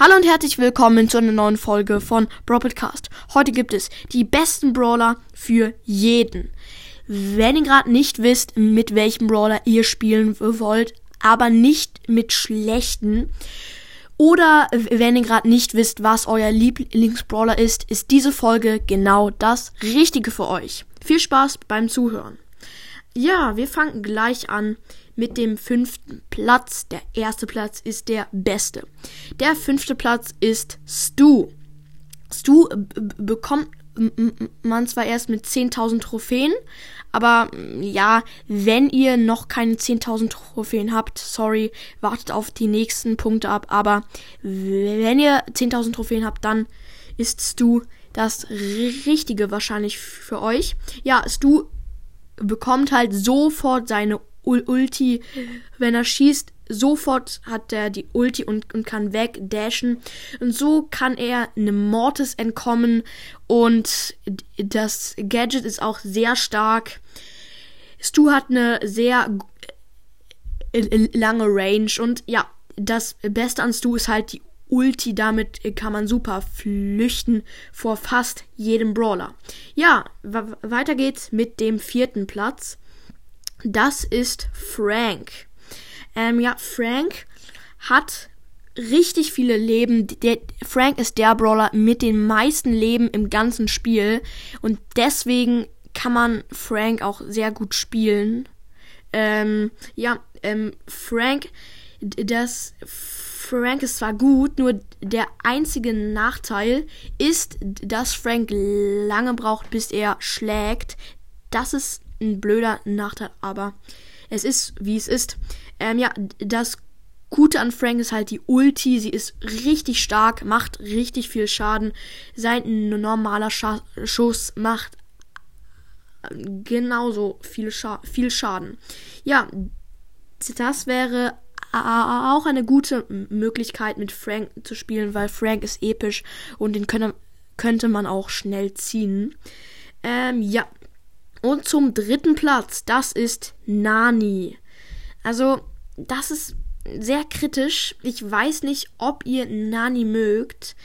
Hallo und herzlich willkommen zu einer neuen Folge von Brawl. Heute gibt es die besten Brawler für jeden. Wenn ihr gerade nicht wisst, mit welchem Brawler ihr spielen wollt, aber nicht mit schlechten, oder wenn ihr gerade nicht wisst, was euer Lieblingsbrawler ist, ist diese Folge genau das Richtige für euch. Viel Spaß beim Zuhören. Ja, wir fangen gleich an mit dem fünften Platz. Der erste Platz ist der beste. Der fünfte Platz ist Stu. Stu bekommt man zwar erst mit 10.000 Trophäen, aber ja, wenn ihr noch keine 10.000 Trophäen habt, sorry, wartet auf die nächsten Punkte ab, aber wenn ihr 10.000 Trophäen habt, dann ist Stu das Richtige wahrscheinlich für euch. Ja, Stu bekommt halt sofort seine Ulti. Wenn er schießt, sofort hat er die Ulti und, und kann wegdashen. Und so kann er einem Mortis entkommen. Und das Gadget ist auch sehr stark. Stu hat eine sehr lange Range. Und ja, das Beste an Stu ist halt die Ulti, damit kann man super flüchten vor fast jedem Brawler. Ja, weiter geht's mit dem vierten Platz. Das ist Frank. Ähm, ja, Frank hat richtig viele Leben. Der, Frank ist der Brawler mit den meisten Leben im ganzen Spiel. Und deswegen kann man Frank auch sehr gut spielen. Ähm, ja, ähm, Frank, das Frank ist zwar gut, nur der einzige Nachteil ist, dass Frank lange braucht, bis er schlägt. Das ist ein blöder Nachteil, aber es ist, wie es ist. Ähm, ja, das Gute an Frank ist halt die Ulti. Sie ist richtig stark, macht richtig viel Schaden. Sein normaler Scha Schuss macht genauso viel, Scha viel Schaden. Ja, das wäre auch eine gute Möglichkeit mit Frank zu spielen, weil Frank ist episch und den könne, könnte man auch schnell ziehen. Ähm, ja, und zum dritten Platz, das ist Nani. Also, das ist sehr kritisch. Ich weiß nicht, ob ihr Nani mögt.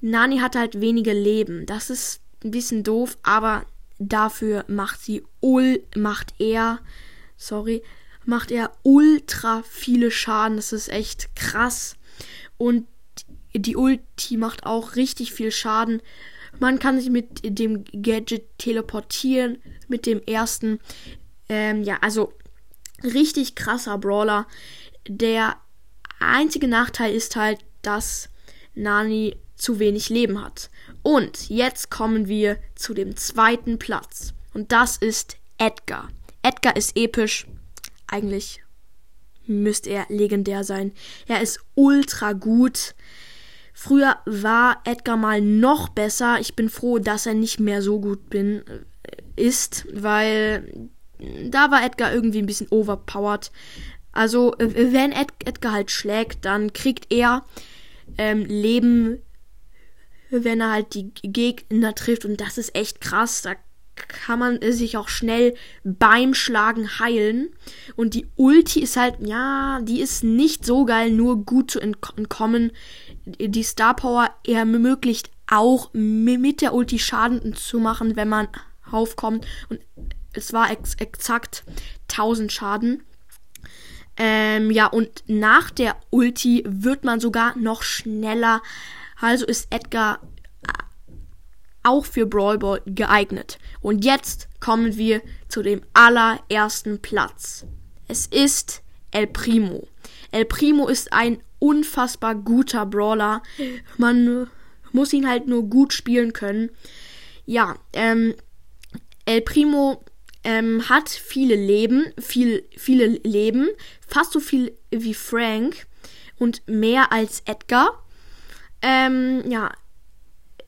Nani hat halt wenige Leben. Das ist ein bisschen doof, aber dafür macht sie ul, macht er, sorry, macht er ultra viele Schaden. Das ist echt krass. Und die Ulti macht auch richtig viel Schaden. Man kann sich mit dem Gadget teleportieren, mit dem ersten. Ähm, ja, also richtig krasser Brawler. Der einzige Nachteil ist halt, dass Nani zu wenig Leben hat. Und jetzt kommen wir zu dem zweiten Platz. Und das ist Edgar. Edgar ist episch. Eigentlich müsste er legendär sein. Er ist ultra gut. Früher war Edgar mal noch besser. Ich bin froh, dass er nicht mehr so gut bin, äh, ist, weil da war Edgar irgendwie ein bisschen overpowered. Also, äh, wenn Ed Edgar halt schlägt, dann kriegt er ähm, Leben, wenn er halt die Gegner trifft. Und das ist echt krass. Da kann man sich auch schnell beim Schlagen heilen. Und die Ulti ist halt, ja, die ist nicht so geil, nur gut zu entkommen. Die Star Power ermöglicht auch mit der Ulti Schaden zu machen, wenn man aufkommt. Und es war ex exakt 1000 Schaden. Ähm, ja, und nach der Ulti wird man sogar noch schneller. Also ist Edgar auch für Brawl Ball geeignet. Und jetzt kommen wir zu dem allerersten Platz. Es ist El Primo. El Primo ist ein unfassbar guter Brawler. Man muss ihn halt nur gut spielen können. Ja, ähm, El Primo ähm, hat viele Leben, viel, viele Leben, fast so viel wie Frank und mehr als Edgar. Ähm, ja,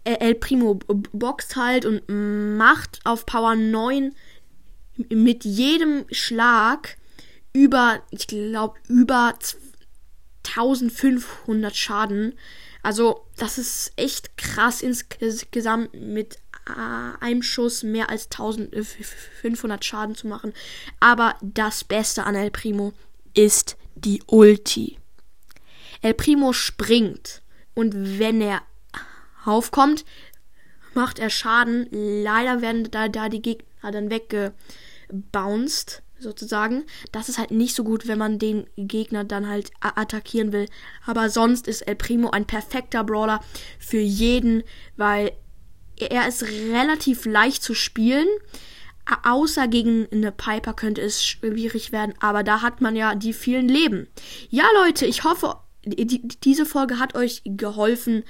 El Primo boxt halt und macht auf Power 9 mit jedem Schlag über, ich glaube, über 1500 Schaden. Also, das ist echt krass insgesamt mit äh, einem Schuss mehr als 1500 Schaden zu machen. Aber das Beste an El Primo ist die Ulti. El Primo springt Und wenn er aufkommt, macht er Schaden. Leider werden da, da die Gegner dann weggebounced, sozusagen. Das ist halt nicht so gut, wenn man den Gegner dann halt attackieren will. Aber sonst ist El Primo ein perfekter Brawler für jeden, weil er ist relativ leicht zu spielen. Außer gegen eine Piper könnte es schwierig werden, aber da hat man ja die vielen Leben. Ja, Leute, ich hoffe, die, diese Folge hat euch geholfen,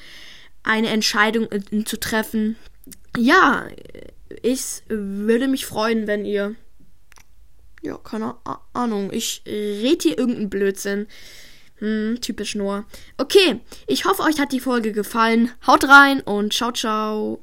eine Entscheidung äh, zu treffen. Ja, ich würde mich freuen, wenn ihr. Ja, keine Ahnung. Ich rede hier irgendeinen Blödsinn. Hm, typisch nur. Okay, ich hoffe, euch hat die Folge gefallen. Haut rein und ciao, ciao.